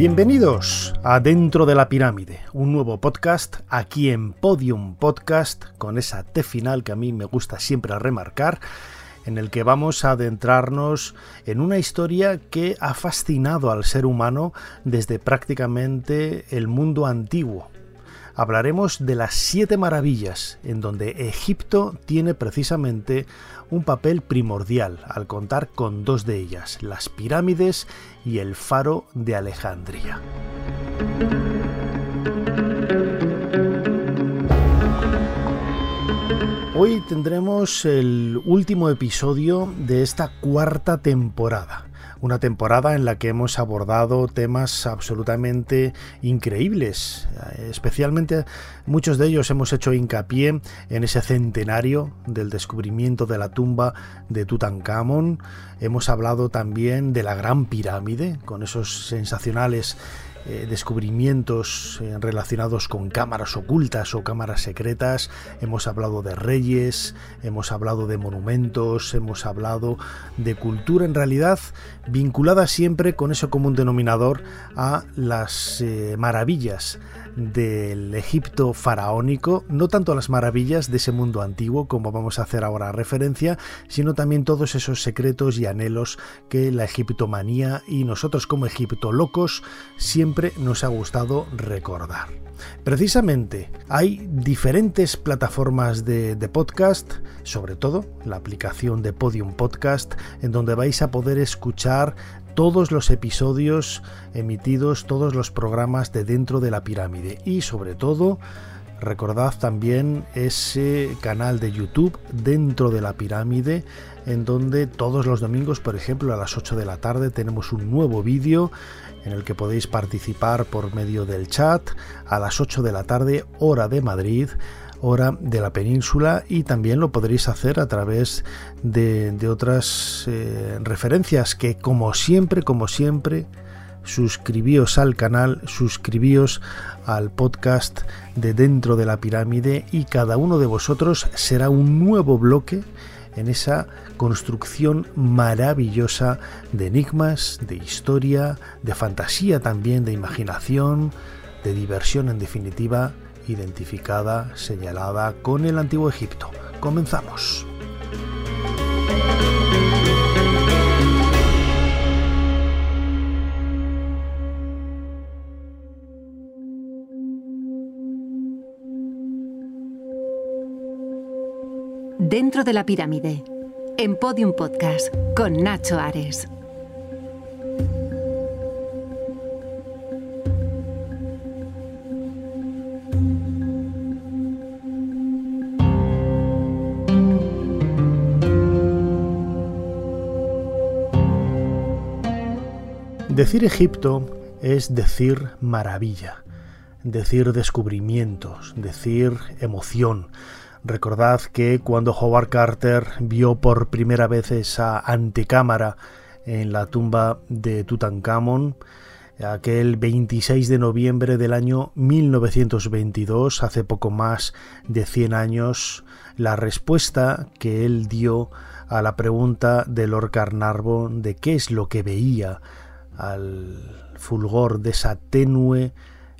Bienvenidos a Dentro de la Pirámide, un nuevo podcast aquí en Podium Podcast, con esa T final que a mí me gusta siempre remarcar, en el que vamos a adentrarnos en una historia que ha fascinado al ser humano desde prácticamente el mundo antiguo. Hablaremos de las siete maravillas, en donde Egipto tiene precisamente un papel primordial al contar con dos de ellas, las pirámides y el faro de Alejandría. Hoy tendremos el último episodio de esta cuarta temporada una temporada en la que hemos abordado temas absolutamente increíbles. Especialmente muchos de ellos hemos hecho hincapié en ese centenario del descubrimiento de la tumba de Tutankamón. Hemos hablado también de la Gran Pirámide, con esos sensacionales eh, descubrimientos eh, relacionados con cámaras ocultas o cámaras secretas, hemos hablado de reyes, hemos hablado de monumentos, hemos hablado de cultura en realidad vinculada siempre con ese común denominador a las eh, maravillas del Egipto faraónico, no tanto las maravillas de ese mundo antiguo como vamos a hacer ahora referencia, sino también todos esos secretos y anhelos que la egiptomanía y nosotros como Egipto locos siempre nos ha gustado recordar. Precisamente hay diferentes plataformas de, de, podcast, sobre todo la aplicación de Podium Podcast, en donde vais a poder escuchar todos los episodios emitidos, todos los programas de dentro de la pirámide. Y sobre todo recordad también ese canal de YouTube dentro de la pirámide en donde todos los domingos por ejemplo a las 8 de la tarde tenemos un nuevo vídeo en el que podéis participar por medio del chat. A las 8 de la tarde hora de Madrid hora de la península y también lo podréis hacer a través de, otras eh, referencias que como siempre, como siempre, suscribíos al canal, suscribíos al podcast de Dentro de la Pirámide y cada uno de vosotros será un nuevo bloque en esa construcción maravillosa de enigmas, de historia, de fantasía también, de imaginación, de diversión en definitiva identificada, señalada con el antiguo Egipto. Comenzamos. Dentro de la pirámide, en Podium Podcast, con Nacho Ares. Decir Egipto es decir maravilla, decir descubrimientos, decir emoción. Recordad que cuando Howard Carter vio por primera vez esa antecámara en la tumba de Tutankamón, aquel 26 de noviembre del año 1922, hace poco más de 100 años, la respuesta que él dio a la pregunta de Lord Carnarvon de qué es lo que veía al fulgor de esa tenue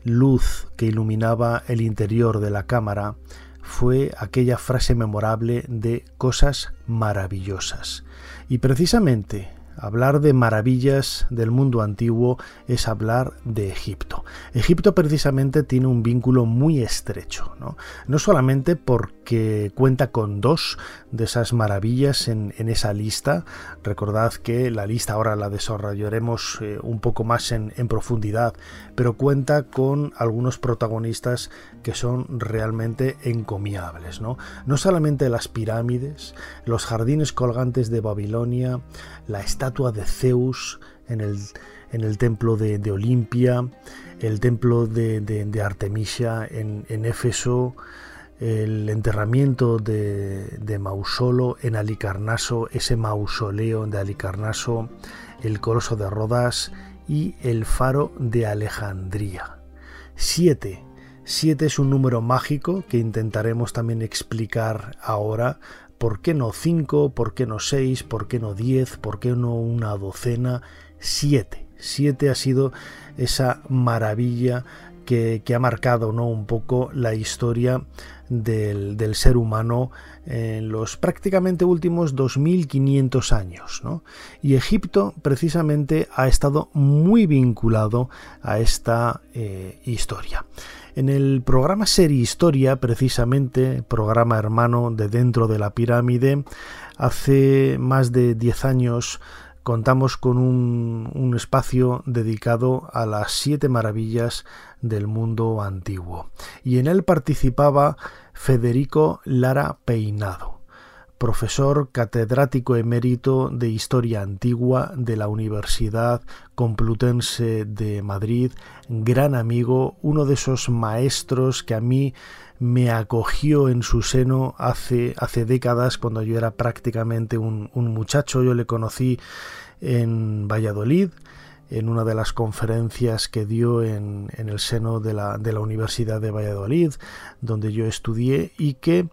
luz que iluminaba el interior de la cámara fue aquella frase memorable de cosas maravillosas. Y precisamente Hablar de maravillas del mundo antiguo es hablar de Egipto. Egipto precisamente tiene un vínculo muy estrecho, no, no solamente porque cuenta con dos de esas maravillas en, esa lista, recordad que la lista ahora la desarrollaremos eh, un poco más en, en profundidad, pero cuenta con algunos protagonistas que son realmente encomiables. ¿no? no solamente las pirámides, los jardines colgantes de Babilonia, la estatua de Zeus en el, en el templo de, Olimpia, el templo de, Artemisia en, Éfeso, el enterramiento de, Mausolo en Alicarnaso, ese mausoleo de Alicarnaso, el Coloso de Rodas y el Faro de Alejandría. Siete. Siete es un número mágico que intentaremos también explicar ahora. ¿Por qué no cinco? ¿Por qué no seis? ¿Por qué no diez? ¿Por qué no una docena? Siete. Siete ha sido esa maravilla que, ha marcado ¿no? un poco la historia del, ser humano en los prácticamente últimos 2500 años. Y Egipto precisamente ha estado muy vinculado a esta eh, historia. En el programa Serie Historia, precisamente, programa hermano de Dentro de la Pirámide, hace más de 10 años contamos con un, un, espacio dedicado a las siete maravillas del mundo antiguo. Y en él participaba Federico Lara Peinado, profesor catedrático emérito de Historia Antigua de la Universidad Complutense de Madrid, gran amigo, uno de esos maestros que a mí me acogió en su seno hace, hace décadas, cuando yo era prácticamente un, un muchacho. Yo le conocí en Valladolid, en una de las conferencias que dio en, el seno de la, de la, Universidad de Valladolid, donde yo estudié y que,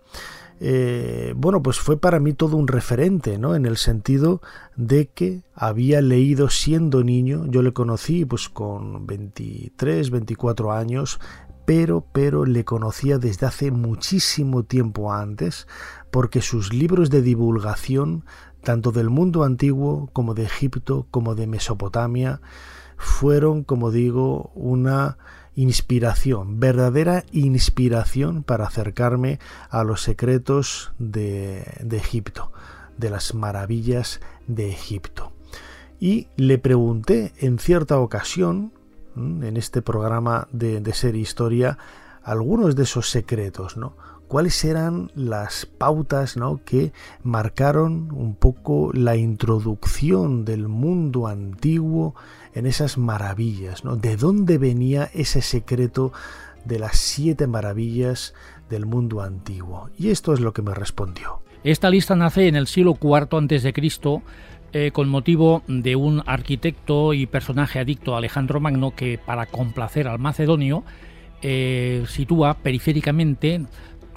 eh, bueno, pues fue para mí todo un referente, ¿no? En el sentido de que había leído siendo niño, yo le conocí pues con 23, 24 años, pero, pero le conocía desde hace muchísimo tiempo antes, porque sus libros de divulgación tanto del mundo antiguo como de Egipto como de Mesopotamia, fueron, como digo, una inspiración, verdadera inspiración para acercarme a los secretos de, Egipto, de las maravillas de Egipto. Y le pregunté en cierta ocasión, en este programa de, de Ser Historia, algunos de esos secretos, ¿no? Cuáles eran las pautas ¿no? que marcaron un poco la introducción del mundo antiguo en esas maravillas, ¿no? ¿De dónde venía ese secreto de las siete maravillas del mundo antiguo? Y esto es lo que me respondió. Esta lista nace en el siglo IV a.C., eh, con motivo de un arquitecto y personaje adicto Alejandro Magno que, para complacer al macedonio, eh, sitúa periféricamente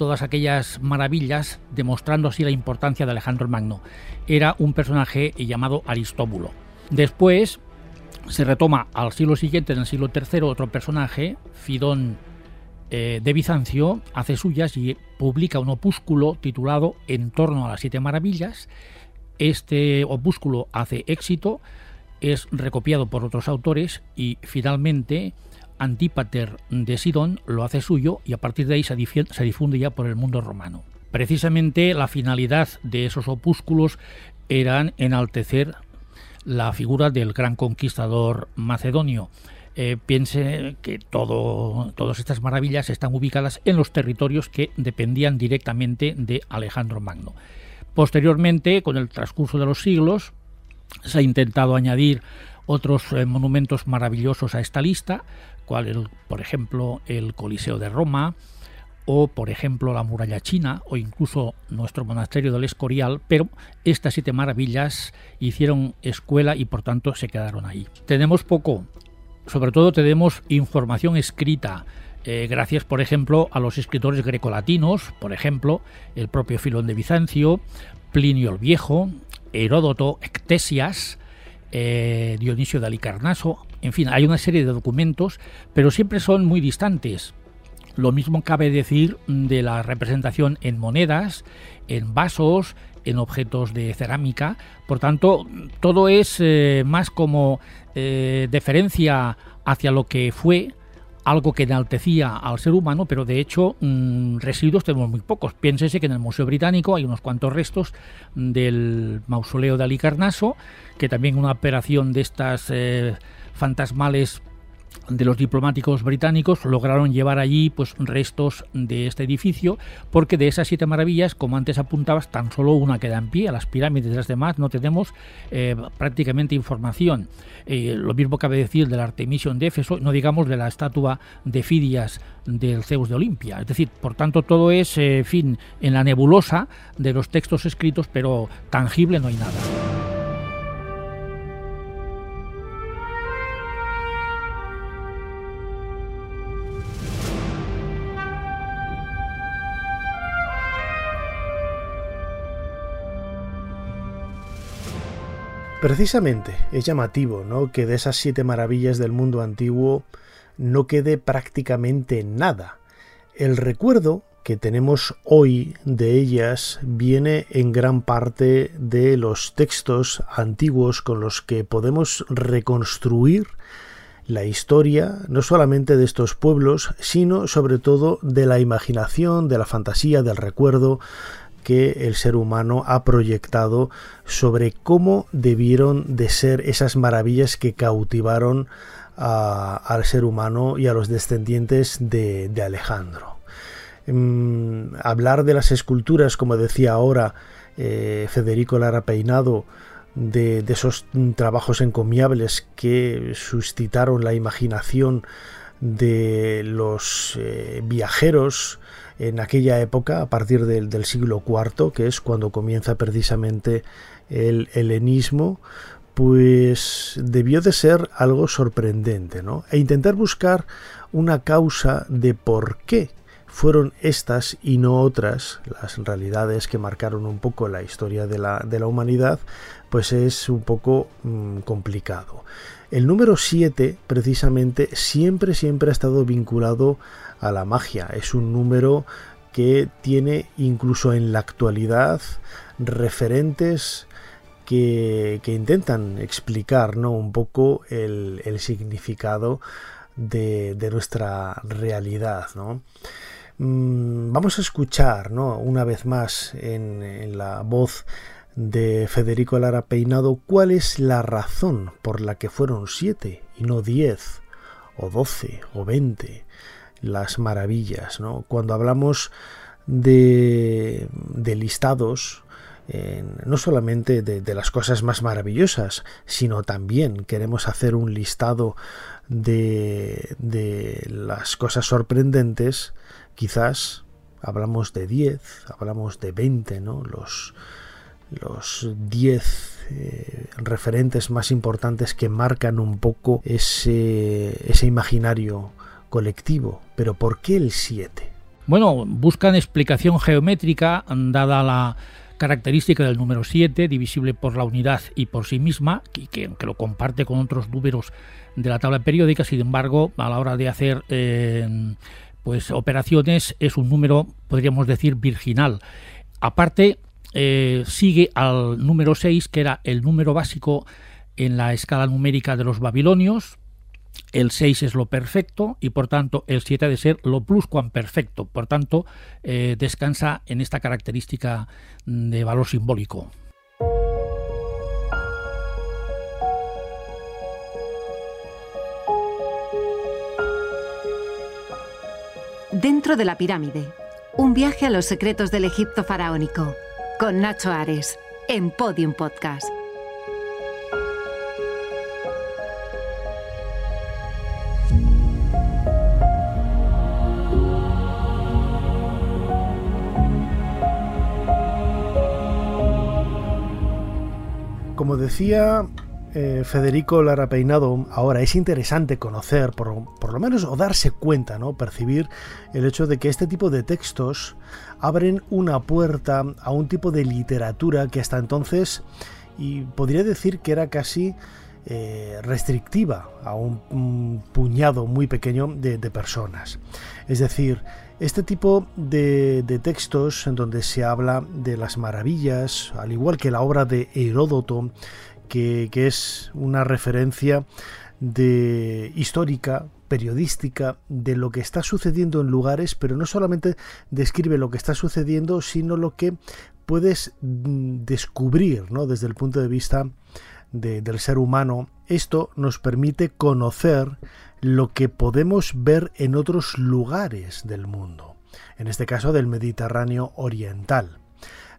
todas aquellas maravillas, demostrando así la importancia de Alejandro el Magno. Era un personaje llamado Aristóbulo. Después se retoma al siglo siguiente, en el siglo III, otro personaje, Fidón eh, de Bizancio, hace suyas y publica un opúsculo titulado En torno a las siete maravillas. Este opúsculo hace éxito, es recopiado por otros autores y finalmente Antípater de Sidón lo hace suyo y a partir de ahí se difunde ya por el mundo romano. Precisamente la finalidad de esos opúsculos eran enaltecer la figura del gran conquistador macedonio. Eh, piense que todas estas maravillas están ubicadas en los territorios que dependían directamente de Alejandro Magno. Posteriormente, con el transcurso de los siglos, se ha intentado añadir otros eh, monumentos maravillosos a esta lista, cual por ejemplo el Coliseo de Roma o por ejemplo la muralla china o incluso nuestro monasterio del Escorial, pero estas siete maravillas hicieron escuela y por tanto se quedaron ahí. Tenemos poco, sobre todo tenemos información escrita, eh, gracias por ejemplo a los escritores grecolatinos, por ejemplo el propio Filón de Bizancio, Plinio el Viejo, Heródoto, Ectesias, eh, Dionisio de Alicarnaso, en fin, hay una serie de documentos, pero siempre son muy distantes. Lo mismo cabe decir de la representación en monedas, en vasos, en objetos de cerámica. Por tanto, todo es eh, más como eh, deferencia hacia lo que fue algo que enaltecía al ser humano, pero de hecho mm, residuos tenemos muy pocos. Piénsese que en el Museo Británico hay unos cuantos restos del mausoleo de Alicarnaso, que también una operación de estas eh, fantasmales de los diplomáticos británicos lograron llevar allí pues restos de este edificio porque de esas siete maravillas como antes apuntabas tan solo una queda en pie a las pirámides de las demás no tenemos eh, prácticamente información. Eh, lo mismo cabe decir del Artemision de Éfeso no digamos de la estatua de Fidias del Zeus de Olimpia. Es decir por tanto todo es eh, fin en la nebulosa de los textos escritos pero tangible no hay nada Precisamente es llamativo ¿no? que de esas siete maravillas del mundo antiguo no quede prácticamente nada. El recuerdo que tenemos hoy de ellas viene en gran parte de los textos antiguos con los que podemos reconstruir la historia no solamente de estos pueblos, sino sobre todo de la imaginación, de la fantasía, del recuerdo, que el ser humano ha proyectado sobre cómo debieron de ser esas maravillas que cautivaron al ser humano y a los descendientes de, Alejandro. Mm, hablar de las esculturas, como decía ahora eh, Federico Lara Peinado, de, esos trabajos encomiables que suscitaron la imaginación de los eh, viajeros en aquella época, a partir del, siglo IV, que es cuando comienza precisamente el helenismo, pues debió de ser algo sorprendente, ¿no? E intentar buscar una causa de por qué fueron estas y no otras las realidades que marcaron un poco la historia de la, humanidad, pues es un poco mm, complicado. El número 7, precisamente, siempre, siempre ha estado vinculado a la magia. Es un número que tiene incluso en la actualidad referentes que, intentan explicar ¿no? un poco el, significado de, nuestra realidad. Mm, vamos a escuchar ¿no? una vez más en, en la voz de Federico Lara Peinado cuál es la razón por la que fueron siete y no diez o doce o veinte las maravillas. ¿no? Cuando hablamos de, listados, no solamente de, las cosas más maravillosas, sino también queremos hacer un listado de, de las cosas sorprendentes, quizás hablamos de 10, hablamos de 20, ¿no? Los, los 10 eh, referentes más importantes que marcan un poco ese, ese imaginario colectivo. Pero ¿por qué el 7? Bueno, buscan explicación geométrica dada la característica del número 7, divisible por la unidad y por sí misma, que, que, lo comparte con otros números de la tabla periódica, sin embargo, a la hora de hacer eh, pues operaciones es un número, podríamos decir, virginal. Aparte, eh, sigue al número 6, que era el número básico en la escala numérica de los babilonios, el 6 es lo perfecto y por tanto el 7 ha de ser lo perfecto. Por tanto, eh, descansa en esta característica de valor simbólico. Dentro de la pirámide, un viaje a los secretos del Egipto faraónico, con Nacho Ares, en Podium Podcast. Decía eh, Federico Lara Peinado, ahora es interesante conocer, por, lo menos, o darse cuenta, ¿no? percibir el hecho de que este tipo de textos abren una puerta a un tipo de literatura que hasta entonces, y podría decir que era casi eh, restrictiva a un, puñado muy pequeño de, personas. Es decir, este tipo de, textos en donde se habla de las maravillas, al igual que la obra de Heródoto, que, es una referencia histórica, periodística, de lo que está sucediendo en lugares, pero no solamente describe lo que está sucediendo, sino lo que puedes mm, descubrir ¿no? desde el punto de vista del ser humano Esto nos permite conocer lo que podemos ver en otros lugares del mundo, en este caso del Mediterráneo Oriental.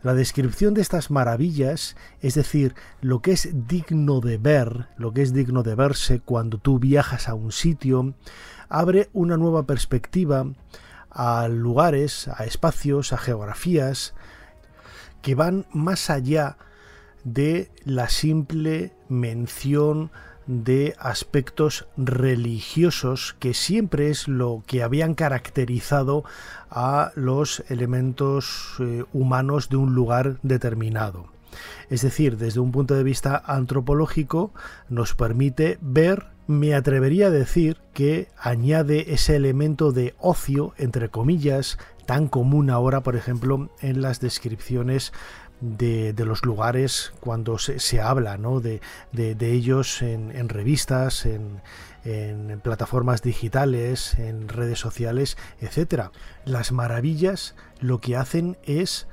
La descripción de estas maravillas, es decir, lo que es digno de ver, lo que es digno de verse cuando tú viajas a un sitio, abre una nueva perspectiva a lugares, a espacios, a geografías que van más allá de la simple mención de aspectos religiosos que siempre es lo que habían caracterizado a los elementos eh, humanos de un lugar determinado. Es decir, desde un punto de vista antropológico nos permite ver, me atrevería a decir que añade ese elemento de ocio, entre comillas, tan común ahora, por ejemplo, en las descripciones de, los lugares cuando se, habla de, ellos en, revistas, en, en, plataformas digitales, en redes sociales, etc. Las maravillas lo que hacen es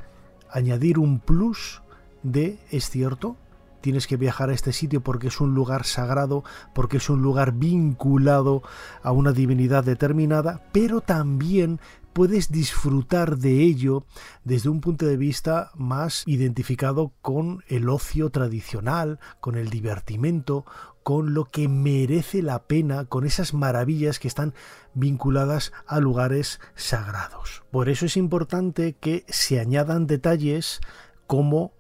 añadir un plus de, es cierto, tienes que viajar a este sitio porque es un lugar sagrado, porque es un lugar vinculado a una divinidad determinada, pero también puedes disfrutar de ello desde un punto de vista más identificado con el ocio tradicional, con el divertimento, con lo que merece la pena, con esas maravillas que están vinculadas a lugares sagrados. Por eso es importante que se añadan detalles como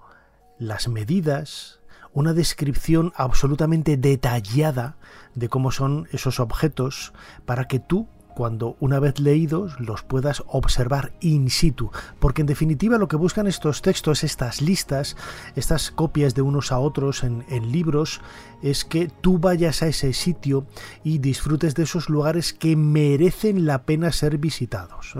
las medidas, una descripción absolutamente detallada de cómo son esos objetos para que tú cuando una vez leídos los puedas observar in situ, porque en definitiva lo que buscan estos textos, estas listas, estas copias de unos a otros en, libros, es que tú vayas a ese sitio y disfrutes de esos lugares que merecen la pena ser visitados.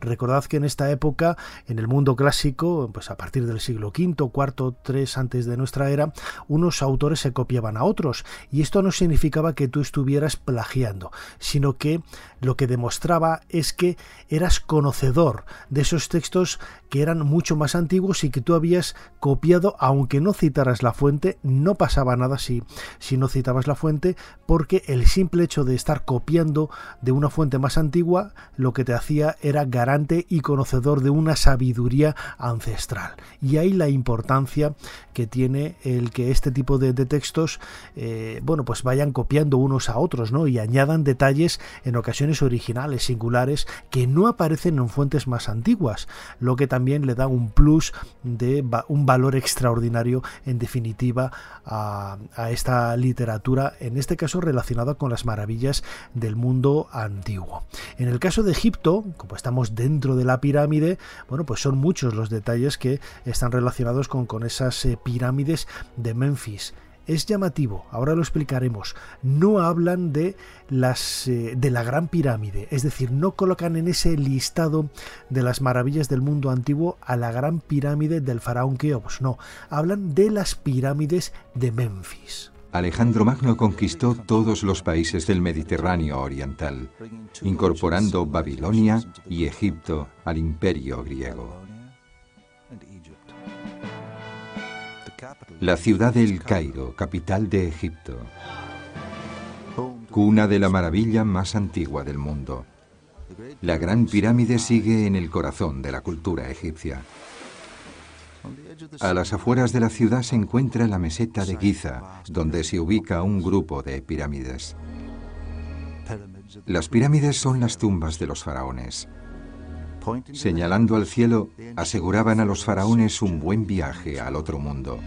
Recordad que en esta época, en el mundo clásico, pues a partir del siglo V, IV, III antes de nuestra era, unos autores se copiaban a otros, y esto no significaba que tú estuvieras plagiando, sino que lo que demostraba es que eras conocedor de esos textos que eran mucho más antiguos y que tú habías copiado, aunque no citaras la fuente, no pasaba nada si, si no citabas la fuente, porque el simple hecho de estar copiando de una fuente más antigua, lo que te hacía era garante y conocedor de una sabiduría ancestral. Y ahí la importancia que tiene el que este tipo de, textos, eh, bueno, pues vayan copiando unos a otros, ¿no? Y añadan detalles en ocasiones originales, singulares, que no aparecen en fuentes más antiguas, lo que también le da un plus de un valor extraordinario, en definitiva, a, esta literatura, en este caso relacionada con las maravillas del mundo antiguo. En el caso de Egipto, como estamos dentro de la pirámide, bueno, pues son muchos los detalles que están relacionados con, con esas eh, pirámides de Memphis es llamativo, ahora lo explicaremos, no hablan de las eh, de la Gran Pirámide, es decir, no colocan en ese listado de las maravillas del mundo antiguo a la Gran Pirámide del faraón Keops, no, hablan de las pirámides de Memphis. Alejandro Magno conquistó todos los países del Mediterráneo oriental, incorporando Babilonia y Egipto al imperio griego. La ciudad del Cairo, capital de Egipto, cuna de la maravilla más antigua del mundo. La Gran Pirámide sigue en el corazón de la cultura egipcia. A las afueras de la ciudad se encuentra la meseta de Giza, donde se ubica un grupo de pirámides. Las pirámides son las tumbas de los faraones. Señalando al cielo, aseguraban a los faraones un buen viaje al otro mundo.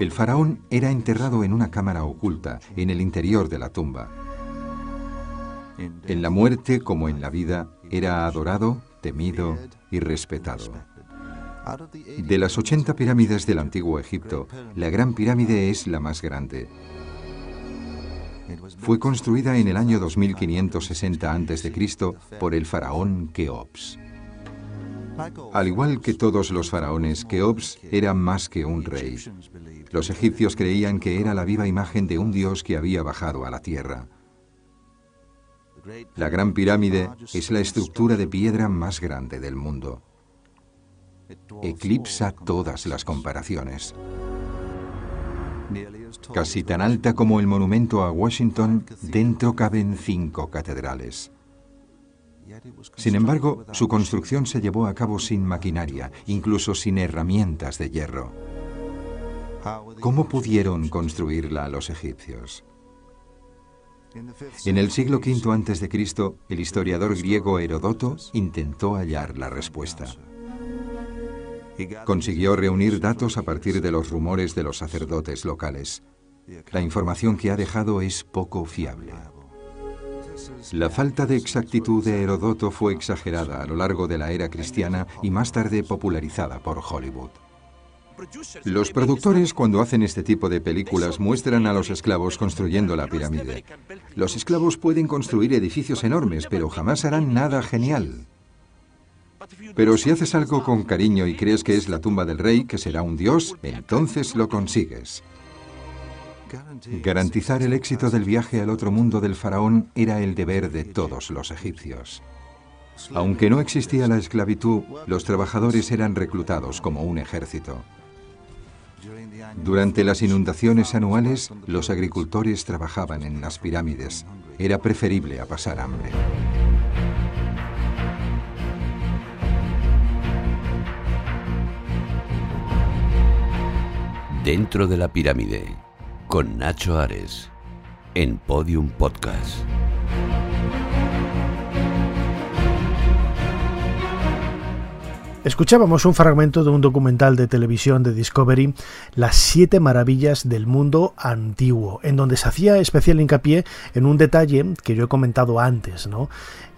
El faraón era enterrado en una cámara oculta, en el interior de la tumba. En la muerte como en la vida, era adorado, temido y respetado. De las 80 pirámides del antiguo Egipto, la Gran Pirámide es la más grande. Fue construida en el año 2560 a.C. por el faraón Keops. Al igual que todos los faraones, Keops era más que un rey. Los egipcios creían que era la viva imagen de un dios que había bajado a la tierra. La Gran Pirámide es la estructura de piedra más grande del mundo. Eclipsa todas las comparaciones. Casi tan alta como el monumento a Washington, dentro caben cinco catedrales. Sin embargo, su construcción se llevó a cabo sin maquinaria, incluso sin herramientas de hierro. ¿Cómo pudieron construirla los egipcios? En el siglo V a.C., el historiador griego Herodoto intentó hallar la respuesta. Consiguió reunir datos a partir de los rumores de los sacerdotes locales. La información que ha dejado es poco fiable. La falta de exactitud de Herodoto fue exagerada a lo largo de la era cristiana y más tarde popularizada por Hollywood. Los productores cuando hacen este tipo de películas muestran a los esclavos construyendo la pirámide. Los esclavos pueden construir edificios enormes, pero jamás harán nada genial. Pero si haces algo con cariño y crees que es la tumba del rey, que será un dios, entonces lo consigues. Garantizar el éxito del viaje al otro mundo del faraón era el deber de todos los egipcios. Aunque no existía la esclavitud, los trabajadores eran reclutados como un ejército. Durante las inundaciones anuales, los agricultores trabajaban en las pirámides. Era preferible a pasar hambre. Dentro de la pirámide, con Nacho Ares, en Podium Podcast. Escuchábamos un fragmento de un documental de televisión de Discovery, Las siete maravillas del mundo antiguo, en donde se hacía especial hincapié en un detalle que yo he comentado antes, ¿no?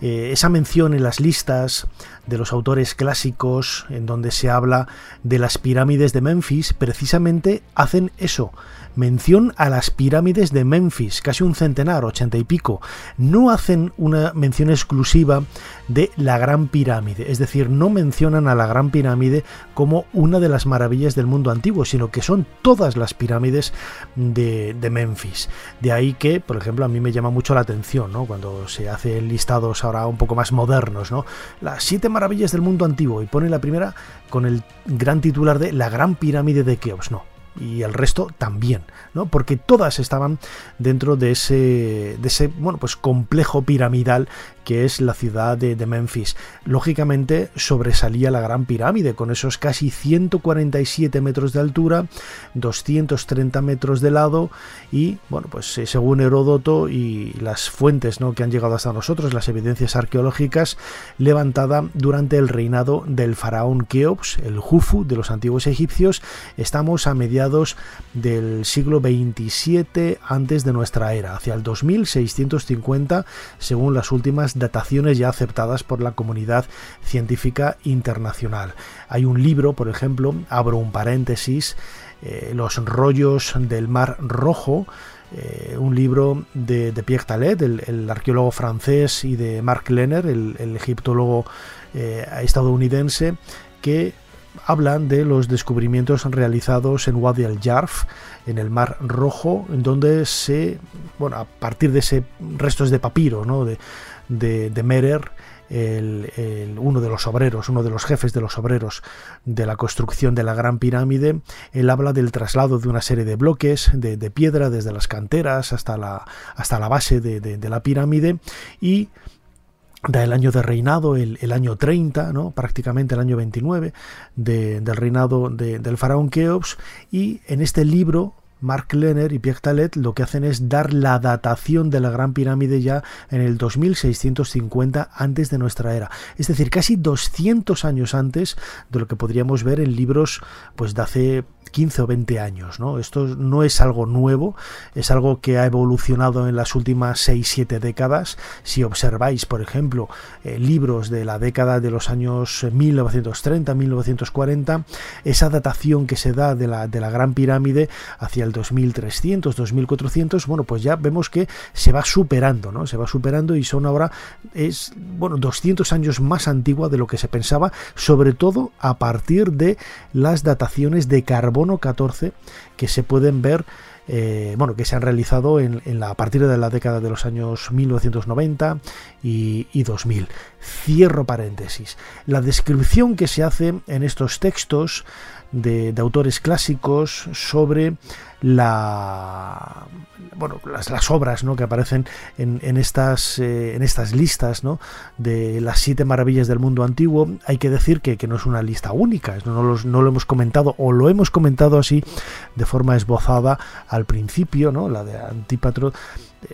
Eh, esa mención en las listas de los autores clásicos, en donde se habla de las pirámides de Memphis, precisamente hacen eso, mención a las pirámides de Memphis, casi un centenar, ochenta y pico. No hacen una mención exclusiva de la Gran Pirámide, es decir, no mencionan a la Gran Pirámide como una de las maravillas del mundo antiguo, sino que son todas las pirámides de, Memphis. De ahí que, por ejemplo, a mí me llama mucho la atención, ¿no? Cuando se hacen listados ahora un poco más modernos, ¿no? Las siete maravillas del mundo antiguo y pone la primera con el gran titular de La Gran Pirámide de Keops, no y el resto también, ¿no? Porque todas estaban dentro de ese, de ese bueno, pues complejo piramidal que es la ciudad de, Memphis. Lógicamente sobresalía la Gran Pirámide con esos casi 147 metros de altura, 230 metros de lado y, bueno, pues eh, según Heródoto y las fuentes ¿no? que han llegado hasta nosotros, las evidencias arqueológicas, levantada durante el reinado del faraón Keops, el Jufu de los antiguos egipcios, estamos a mediados del siglo 27 antes de nuestra era, hacia el 2650 según las últimas dataciones ya aceptadas por la comunidad científica internacional. Hay un libro, por ejemplo, abro un paréntesis, eh, Los rollos del Mar Rojo, eh, un libro de, Pierre Talet, el, arqueólogo francés, y de Mark Lenner, el, egiptólogo eh, estadounidense, que hablan de los descubrimientos realizados en Wadi al-Jarf, en el Mar Rojo, en donde se, bueno, a partir de ese restos de papiro, ¿no? de, de, Merer, el, uno de los obreros, uno de los jefes de los obreros de la construcción de la Gran Pirámide, él habla del traslado de una serie de bloques de, piedra desde las canteras hasta la, hasta la base de, la pirámide. Y da el año de reinado, el, año 30, ¿no? prácticamente el año 29 del reinado del faraón Keops. Y en este libro Mark Lenner y Pierre Talet lo que hacen es dar la datación de la Gran Pirámide ya en el 2650 antes de nuestra era. Es decir, casi 200 años antes de lo que podríamos ver en libros pues de hace 15 o 20 años. ¿no? Esto no es algo nuevo, es algo que ha evolucionado en las últimas 6-7 décadas. Si observáis, por ejemplo, eh, libros de la década de los años 1930-1940, esa datación que se da de la, de la Gran Pirámide hacia el 2300, 2400, bueno, pues ya vemos que se va superando, ¿no? Se va superando y son ahora, es, bueno, 200 años más antigua de lo que se pensaba, sobre todo a partir de las dataciones de carbón 14 que se pueden ver eh, bueno, que se han realizado en, la, a partir de la década de los años 1990 y, y 2000. Cierro paréntesis. La descripción que se hace en estos textos de, autores clásicos sobre la bueno las, obras ¿no? que aparecen en, estas eh, en estas listas ¿no? de las siete maravillas del mundo antiguo hay que decir que, no es una lista única no, no, lo hemos comentado o lo hemos comentado así de forma esbozada al principio ¿no? la de Antípatro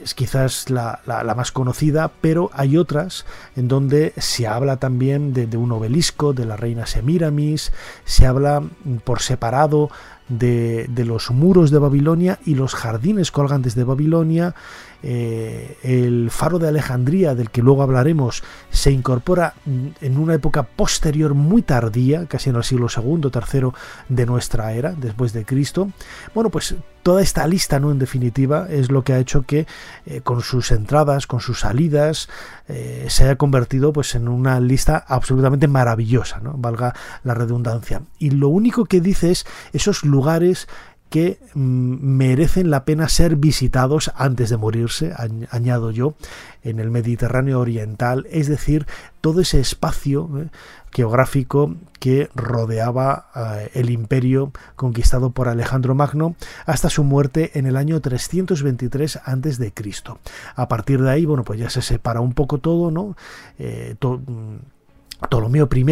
es quizás la, más conocida, pero hay otras en donde se habla también de, un obelisco, de la reina Semiramis, se habla por separado de, de, los muros de Babilonia y los jardines colgantes de Babilonia, eh, el faro de Alejandría, del que luego hablaremos, se incorpora en una época posterior muy tardía, casi en el siglo II, III de nuestra era, después de Cristo. Bueno, pues toda esta lista, ¿no? En definitiva, es lo que ha hecho que eh, con sus entradas, con sus salidas, eh, se haya convertido pues en una lista absolutamente maravillosa, ¿no? Valga la redundancia. Y lo único que dice es esos lugares que mm, merecen la pena ser visitados antes de morirse, añado yo, en el Mediterráneo Oriental, es decir, todo ese espacio eh, geográfico que rodeaba eh, el imperio conquistado por Alejandro Magno hasta su muerte en el año 323 a.C. A partir de ahí, bueno, pues ya se separa un poco todo, ¿no? Eh, mm, Ptolomeo I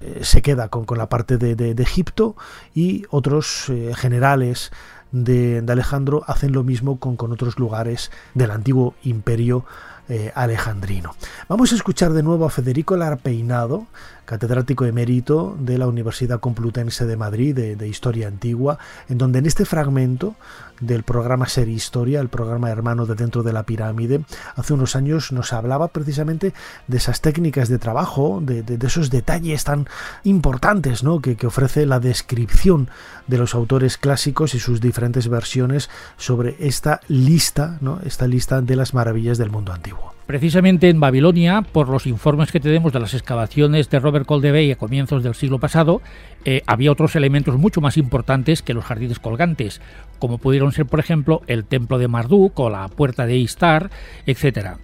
eh, se queda con, la parte de, Egipto y otros eh, generales de, Alejandro hacen lo mismo con, con otros lugares del antiguo imperio eh, alejandrino. Vamos a escuchar de nuevo a Federico Larpeinado, catedrático emérito de la Universidad Complutense de Madrid de, Historia Antigua, en donde en este fragmento del programa Ser Historia, el programa hermano de Dentro de la Pirámide, hace unos años nos hablaba precisamente de esas técnicas de trabajo, de, esos detalles tan importantes ¿no? que, que, ofrece la descripción de los autores clásicos y sus diferentes versiones sobre esta lista, ¿no? esta lista de las maravillas del mundo antiguo. Precisamente en Babilonia, por los informes que tenemos de las excavaciones de Robert Coldevey a comienzos del siglo pasado, eh, había otros elementos mucho más importantes que los jardines colgantes, como pudieron ser, por ejemplo, el templo de Marduk o la puerta de Istar, etc.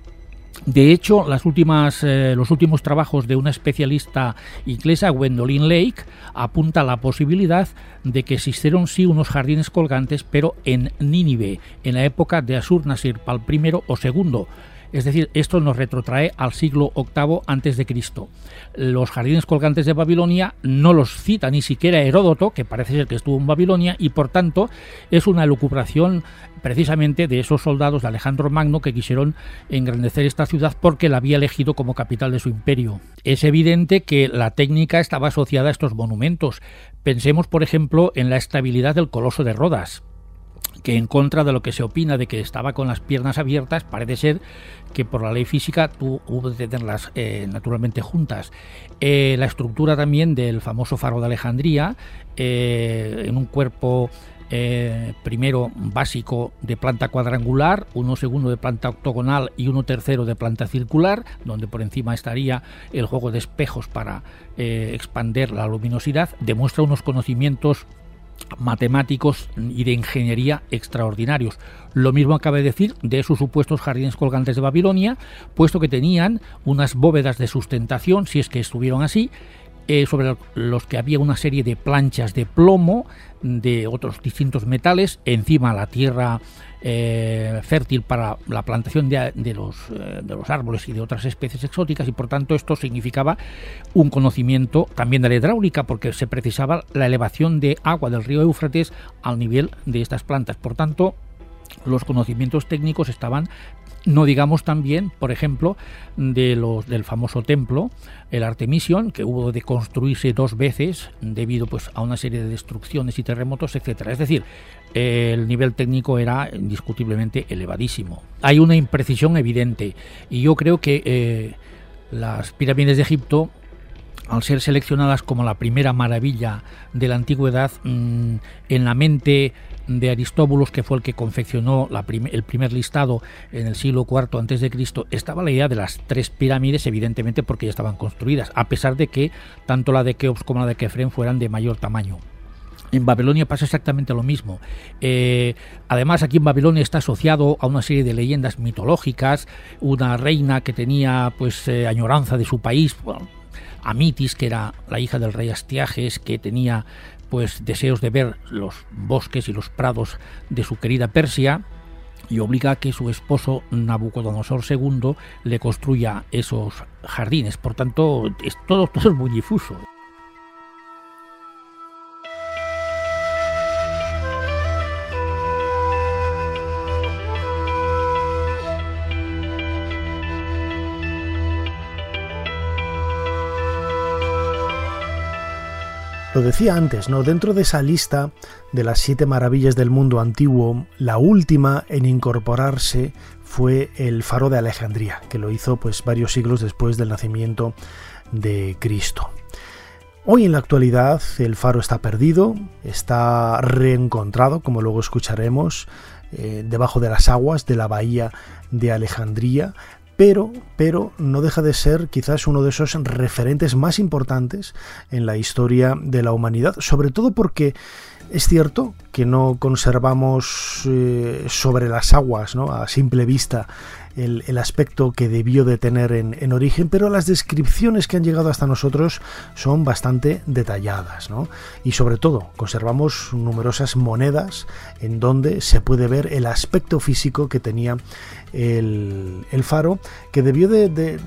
De hecho, las últimas, eh, los últimos trabajos de una especialista inglesa, Gwendolyn Lake, apunta a la posibilidad de que existieron sí unos jardines colgantes, pero en Nínive, en la época de Asur-Nasir-Pal I o II, es decir, esto nos retrotrae al siglo VIII antes de Cristo. Los jardines colgantes de Babilonia no los cita ni siquiera Heródoto, que parece ser que estuvo en Babilonia, y por tanto es una lucubración precisamente de esos soldados de Alejandro Magno que quisieron engrandecer esta ciudad porque la había elegido como capital de su imperio. Es evidente que la técnica estaba asociada a estos monumentos. Pensemos, por ejemplo, en la estabilidad del coloso de Rodas que en contra de lo que se opina de que estaba con las piernas abiertas, parece ser que por la ley física hubo de tenerlas eh, naturalmente juntas. Eh, la estructura también del famoso faro de Alejandría, eh, en un cuerpo primero básico de planta cuadrangular, uno segundo de planta octogonal y uno tercero de planta circular, donde por encima estaría el juego de espejos para expander la luminosidad, demuestra unos conocimientos matemáticos y de ingeniería extraordinarios. Lo mismo acaba de decir de sus supuestos jardines colgantes de Babilonia, puesto que tenían unas bóvedas de sustentación, si es que estuvieron así, sobre los que había una serie de planchas de plomo, de otros distintos metales, encima la tierra eh, fértil para la plantación de, los, eh, de, los, árboles y de otras especies exóticas y por tanto esto significaba un conocimiento también de la hidráulica porque se precisaba la elevación de agua del río Éufrates al nivel de estas plantas. Por tanto, los conocimientos técnicos estaban no digamos también, por ejemplo, de los del famoso templo, el Artemision, que hubo de construirse dos veces debido pues a una serie de destrucciones y terremotos, etcétera. Es decir, el nivel técnico era indiscutiblemente elevadísimo. Hay una imprecisión evidente y yo creo que eh, las pirámides de Egipto al ser seleccionadas como la primera maravilla de la antigüedad, mm, en la mente de Aristóbulos, que fue el que confeccionó el primer listado en el siglo IV antes de Cristo, estaba la idea de las tres pirámides, evidentemente porque ya estaban construidas, a pesar de que tanto la de Keops como la de Kefren fueran de mayor tamaño. En Babilonia pasa exactamente lo mismo. Eh, además, aquí en Babilonia está asociado a una serie de leyendas mitológicas, una reina que tenía pues eh, añoranza de su país, Amitis, que era la hija del rey Astiages, que tenía pues deseos de ver los bosques y los prados de su querida Persia y obliga a que su esposo Nabucodonosor II le construya esos jardines. Por tanto, es todo, todo es muy difuso. Decía antes, ¿no? Dentro de esa lista de las siete maravillas del mundo antiguo, la última en incorporarse fue el faro de Alejandría, que lo hizo pues varios siglos después del nacimiento de Cristo. Hoy en la actualidad el faro está perdido, está reencontrado, como luego escucharemos, eh, debajo de las aguas de la bahía de Alejandría, pero, pero no deja de ser quizás uno de esos referentes más importantes en la historia de la humanidad, sobre todo porque es cierto que no conservamos eh, sobre las aguas, ¿no? a simple vista, el, aspecto que debió de tener en, origen, pero las descripciones que han llegado hasta nosotros son bastante detalladas. Y sobre todo, conservamos numerosas monedas en donde se puede ver el aspecto físico que tenía el, faro, que debió de,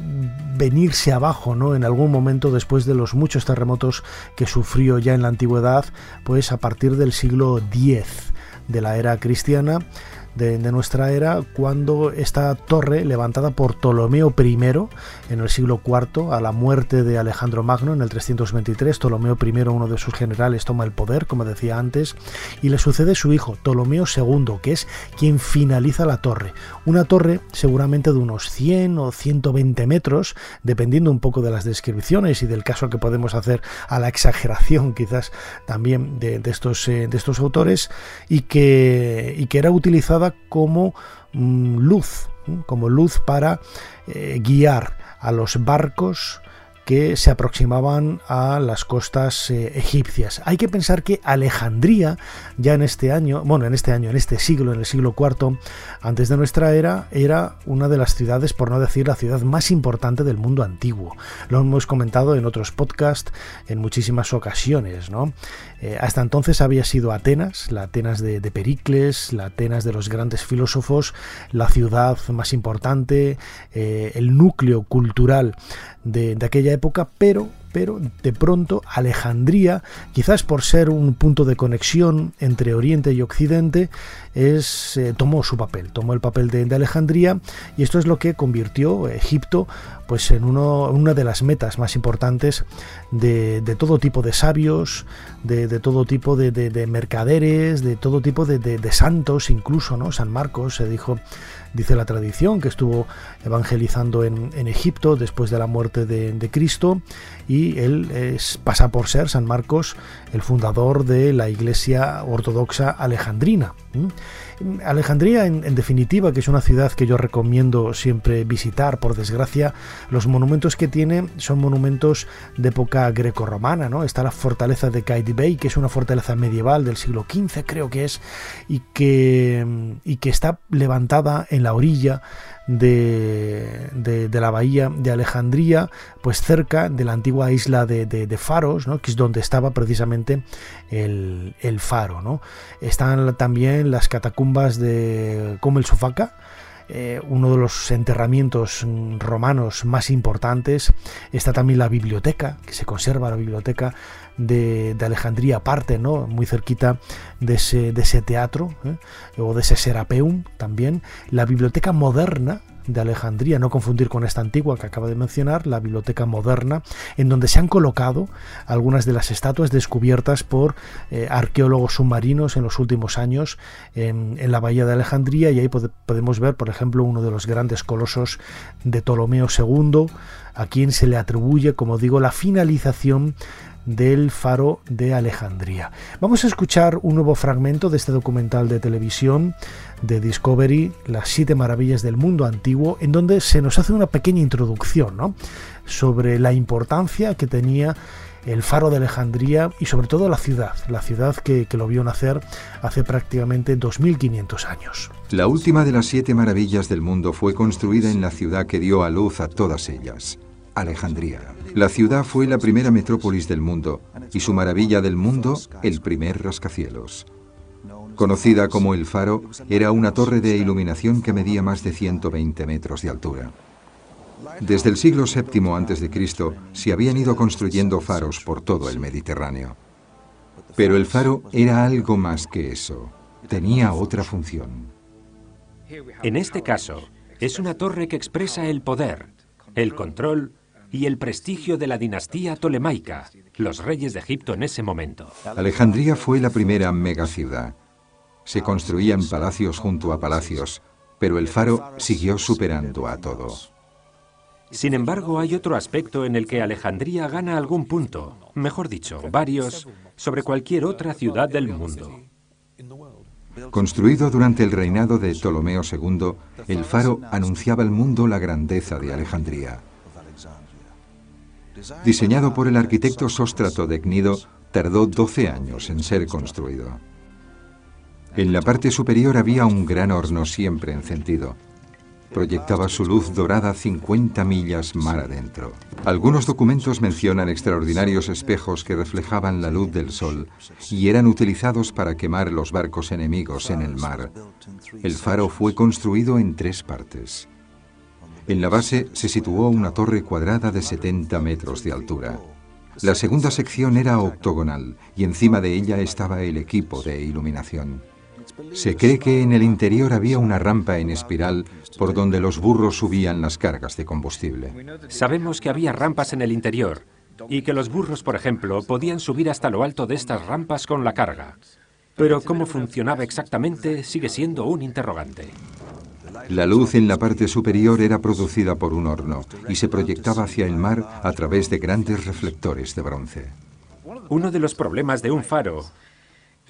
venirse abajo ¿no? en algún momento después de los muchos terremotos que sufrió ya en la antigüedad, pues a partir del siglo X de la era cristiana de, nuestra era cuando esta torre levantada por Ptolomeo I en el siglo IV a la muerte de Alejandro Magno en el 323 Ptolomeo I uno de sus generales toma el poder como decía antes y le sucede su hijo Ptolomeo II que es quien finaliza la torre. Una torre seguramente de unos 100 o 120 metros dependiendo un poco de las descripciones y del caso que podemos hacer a la exageración quizás también de, estos, eh, de estos autores y que, y que era utilizada como mm, luz, como luz para eh, guiar a los barcos que se aproximaban a las costas eh, egipcias. Hay que pensar que Alejandría, ya en este año, bueno, en este año, en este siglo, en el siglo IV, antes de nuestra era, era una de las ciudades, por no decir la ciudad más importante del mundo antiguo. Lo hemos comentado en otros podcasts en muchísimas ocasiones, ¿no? Eh, hasta entonces había sido Atenas, la Atenas de, Pericles, la Atenas de los grandes filósofos, la ciudad más importante, eh, el núcleo cultural de, aquella época, pero pero de pronto Alejandría, quizás por ser un punto de conexión entre Oriente y Occidente, es, eh, tomó su papel, tomó el papel de, Alejandría y esto es lo que convirtió Egipto pues, en uno, una de las metas más importantes de, todo tipo de sabios, de, todo tipo de, mercaderes, de todo tipo de, santos, incluso, ¿no? San Marcos se dijo dice la tradición, que estuvo evangelizando en, Egipto después de la muerte de, Cristo y él pasa por ser San Marcos el fundador de la iglesia ortodoxa alejandrina. Alejandría, en, definitiva, que es una ciudad que yo recomiendo siempre visitar, por desgracia, los monumentos que tiene son monumentos de época grecorromana, ¿no? Está la fortaleza de Kaidi Bey, que es una fortaleza medieval del siglo XV, creo que es, y que, y que está levantada en la orilla de, de, la bahía de Alejandría, pues cerca de la antigua isla de, Faros, ¿no? que es donde estaba precisamente el, faro. ¿no? Están también las catacumbas de Como el Sofaca, eh, uno de los enterramientos romanos más importantes. Está también la biblioteca, que se conserva la biblioteca de, Alejandría aparte, ¿no? muy cerquita de ese, de ese teatro, ¿eh? o de ese Serapeum también. La biblioteca moderna, de Alejandría, no confundir con esta antigua que acaba de mencionar, la biblioteca moderna, en donde se han colocado algunas de las estatuas descubiertas por eh, arqueólogos submarinos en los últimos años en, la bahía de Alejandría y ahí podemos ver, por ejemplo, uno de los grandes colosos de Ptolomeo II, a quien se le atribuye, como digo, la finalización del faro de Alejandría. Vamos a escuchar un nuevo fragmento de este documental de televisión de Discovery, Las siete maravillas del mundo antiguo, en donde se nos hace una pequeña introducción sobre la importancia que tenía el faro de Alejandría y sobre todo la ciudad, la ciudad que, que lo vio nacer hace prácticamente 2500 años. La última de las siete maravillas del mundo fue construida en la ciudad que dio a luz a todas ellas, Alejandría. La ciudad fue la primera metrópolis del mundo y su maravilla del mundo, el primer rascacielos. Conocida como el Faro, era una torre de iluminación que medía más de 120 metros de altura. Desde el siglo VII a.C. se habían ido construyendo faros por todo el Mediterráneo. Pero el faro era algo más que eso. Tenía otra función. En este caso, es una torre que expresa el poder, el control y el prestigio de la dinastía tolemaica, los reyes de Egipto en ese momento. Alejandría fue la primera megaciudad. Se construían palacios junto a palacios, pero el faro siguió superando a todo. Sin embargo, hay otro aspecto en el que Alejandría gana algún punto, mejor dicho, varios, sobre cualquier otra ciudad del mundo. Construido durante el reinado de Ptolomeo II, el faro anunciaba al mundo la grandeza de Alejandría. Diseñado por el arquitecto Sóstrato de Cnido, tardó 12 años en ser construido. En la parte superior había un gran horno siempre encendido. Proyectaba su luz dorada 50 millas mar adentro. Algunos documentos mencionan extraordinarios espejos que reflejaban la luz del sol y eran utilizados para quemar los barcos enemigos en el mar. El faro fue construido en tres partes. En la base se situó una torre cuadrada de 70 metros de altura. La segunda sección era octogonal y encima de ella estaba el equipo de iluminación. Se cree que en el interior había una rampa en espiral por donde los burros subían las cargas de combustible. Sabemos que había rampas en el interior y que los burros, por ejemplo, podían subir hasta lo alto de estas rampas con la carga. Pero cómo funcionaba exactamente sigue siendo un interrogante. La luz en la parte superior era producida por un horno y se proyectaba hacia el mar a través de grandes reflectores de bronce. Uno de los problemas de un faro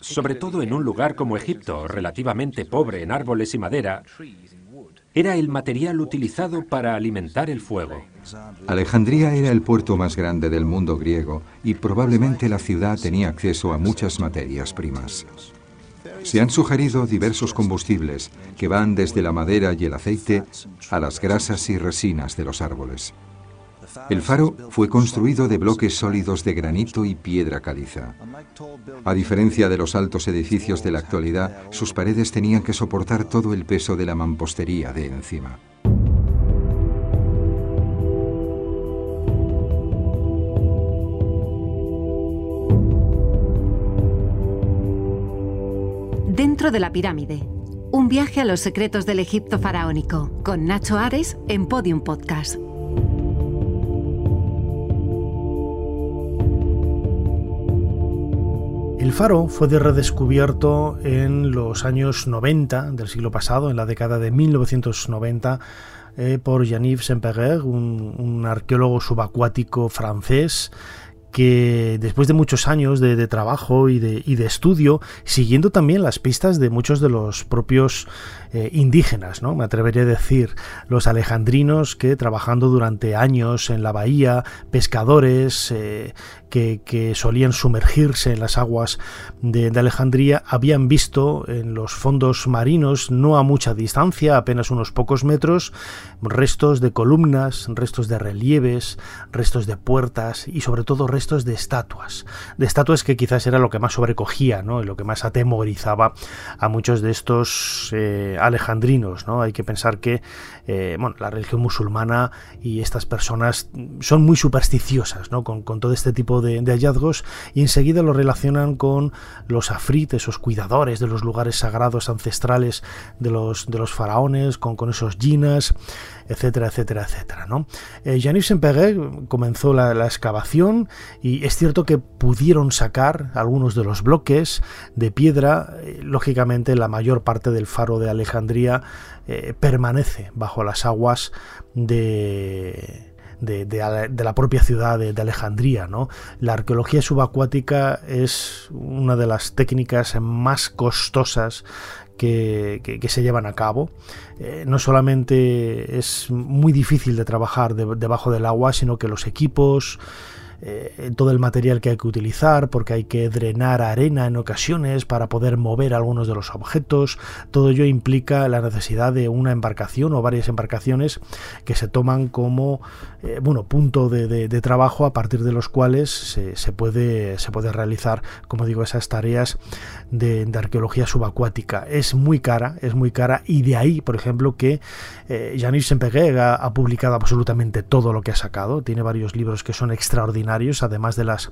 sobre todo en un lugar como Egipto, relativamente pobre en árboles y madera, era el material utilizado para alimentar el fuego. Alejandría era el puerto más grande del mundo griego y probablemente la ciudad tenía acceso a muchas materias primas. Se han sugerido diversos combustibles que van desde la madera y el aceite a las grasas y resinas de los árboles. El faro fue construido de bloques sólidos de granito y piedra caliza. A diferencia de los altos edificios de la actualidad, sus paredes tenían que soportar todo el peso de la mampostería de encima. De la pirámide. Un viaje a los secretos del Egipto faraónico con Nacho Ares en Podium Podcast. El faro fue redescubierto en los años 90 del siglo pasado, en la década de 1990, eh, por Jean-Yves Semperer, un, un arqueólogo subacuático francés que después de muchos años de, trabajo y de, estudio, siguiendo también las pistas de muchos de los propios eh, indígenas, ¿no? me atrevería a decir, los alejandrinos que trabajando durante años en la bahía, pescadores eh, que, solían sumergirse en las aguas de, de, Alejandría, habían visto en los fondos marinos, no a mucha distancia, apenas unos pocos metros, restos de columnas, restos de relieves, restos de puertas y sobre todo restos de estatuas, de estatuas que quizás era lo que más sobrecogía, ¿no? y lo que más atemorizaba a muchos de estos eh, alejandrinos. ¿no? Hay que pensar que eh, bueno, la religión musulmana y estas personas son muy supersticiosas ¿no? con, todo este tipo de, hallazgos y enseguida lo relacionan con los afrites, esos cuidadores de los lugares sagrados ancestrales de los, los faraones, con, esos jinas, etcétera, etcétera, etcétera. ¿no? Eh, comenzó la, la excavación y es cierto que pudieron sacar algunos de los bloques de piedra, eh, lógicamente la mayor parte del faro de Alejandría eh, permanece bajo las aguas de, de, la propia ciudad de, Alejandría. ¿no? La arqueología subacuática es una de las técnicas más costosas que, se llevan a cabo. Eh, no solamente es muy difícil de trabajar debajo del agua, sino que los equipos, eh, todo el material que hay que utilizar, porque hay que drenar arena en ocasiones para poder mover algunos de los objetos. Todo ello implica la necesidad de una embarcación o varias embarcaciones que se toman como eh, bueno, punto de, trabajo a partir de los cuales se, puede, se puede realizar, como digo, esas tareas de, arqueología subacuática. Es muy cara, es muy cara y de ahí, por ejemplo, que eh, Janis ha, publicado absolutamente todo lo que ha sacado. Tiene varios libros que son extraordinarios, además de las,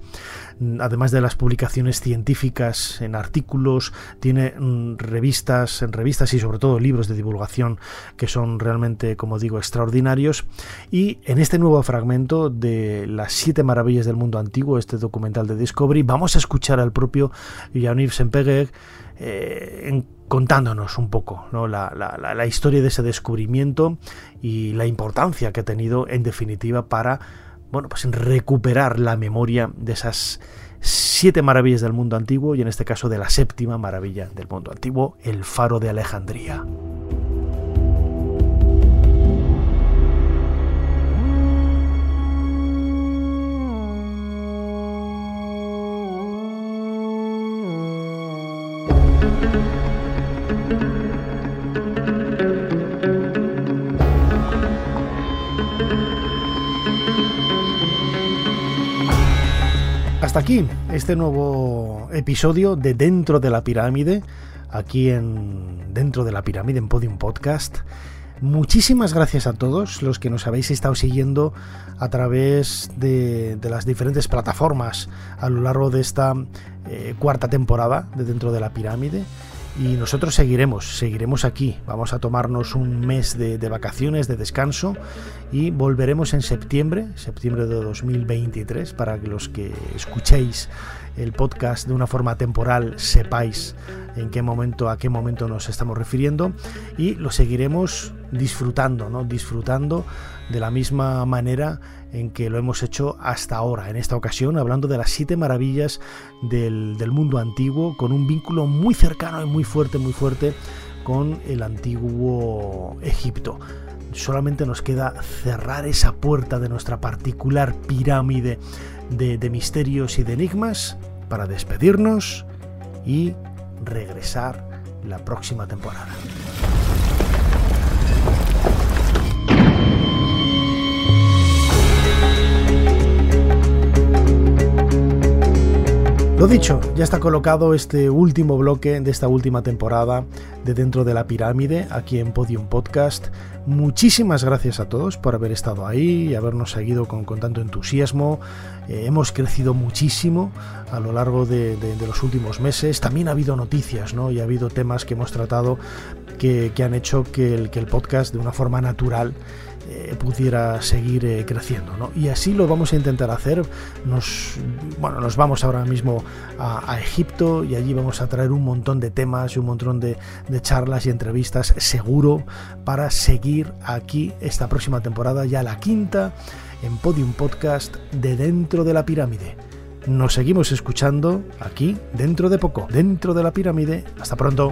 además de las publicaciones científicas en artículos, tiene mm, revistas, en revistas y sobre todo libros de divulgación que son realmente, como digo, extraordinarios. Y en este nuevo fragmento de las siete maravillas del mundo antiguo, este documental de Discovery, vamos a escuchar al propio Yaniv Sempegeg eh, contándonos un poco la, historia de ese descubrimiento y la importancia que ha tenido en definitiva para bueno, pues recuperar la memoria de esas siete maravillas del mundo antiguo y en este caso de la séptima maravilla del mundo antiguo, el faro de Alejandría. Hasta aquí este nuevo episodio de Dentro de la Pirámide, aquí en Dentro de la Pirámide en Podium Podcast. Muchísimas gracias a todos los que nos habéis estado siguiendo a través de, las diferentes plataformas a lo largo de esta eh, cuarta temporada de Dentro de la Pirámide. Y nosotros seguiremos, seguiremos aquí. Vamos a tomarnos un mes de, vacaciones, de descanso y volveremos en septiembre, septiembre de 2023, para que los que escuchéis el podcast de una forma temporal sepáis en qué momento, a qué momento nos estamos refiriendo y lo seguiremos disfrutando, ¿no? Disfrutando de la misma manera en que lo hemos hecho hasta ahora, en esta ocasión hablando de las siete maravillas del, mundo antiguo, con un vínculo muy cercano y muy fuerte, muy fuerte con el antiguo Egipto. Solamente nos queda cerrar esa puerta de nuestra particular pirámide de, de misterios y de enigmas para despedirnos y regresar la próxima temporada. Lo dicho, ya está colocado este último bloque de esta última temporada de Dentro de la Pirámide, aquí en Podium Podcast. Muchísimas gracias a todos por haber estado ahí y habernos seguido con, tanto entusiasmo. Eh, hemos crecido muchísimo a lo largo de, los últimos meses. También ha habido noticias, ¿no? Y ha habido temas que hemos tratado que, han hecho que el, que el podcast, de una forma natural, eh, pudiera seguir eh, creciendo. ¿no? Y así lo vamos a intentar hacer. Nos, bueno, nos vamos ahora mismo a, Egipto y allí vamos a traer un montón de temas y un montón de, de charlas y entrevistas seguro para seguir aquí esta próxima temporada, ya la quinta, en Podium Podcast de Dentro de la Pirámide. Nos seguimos escuchando aquí dentro de poco, dentro de la pirámide. Hasta pronto.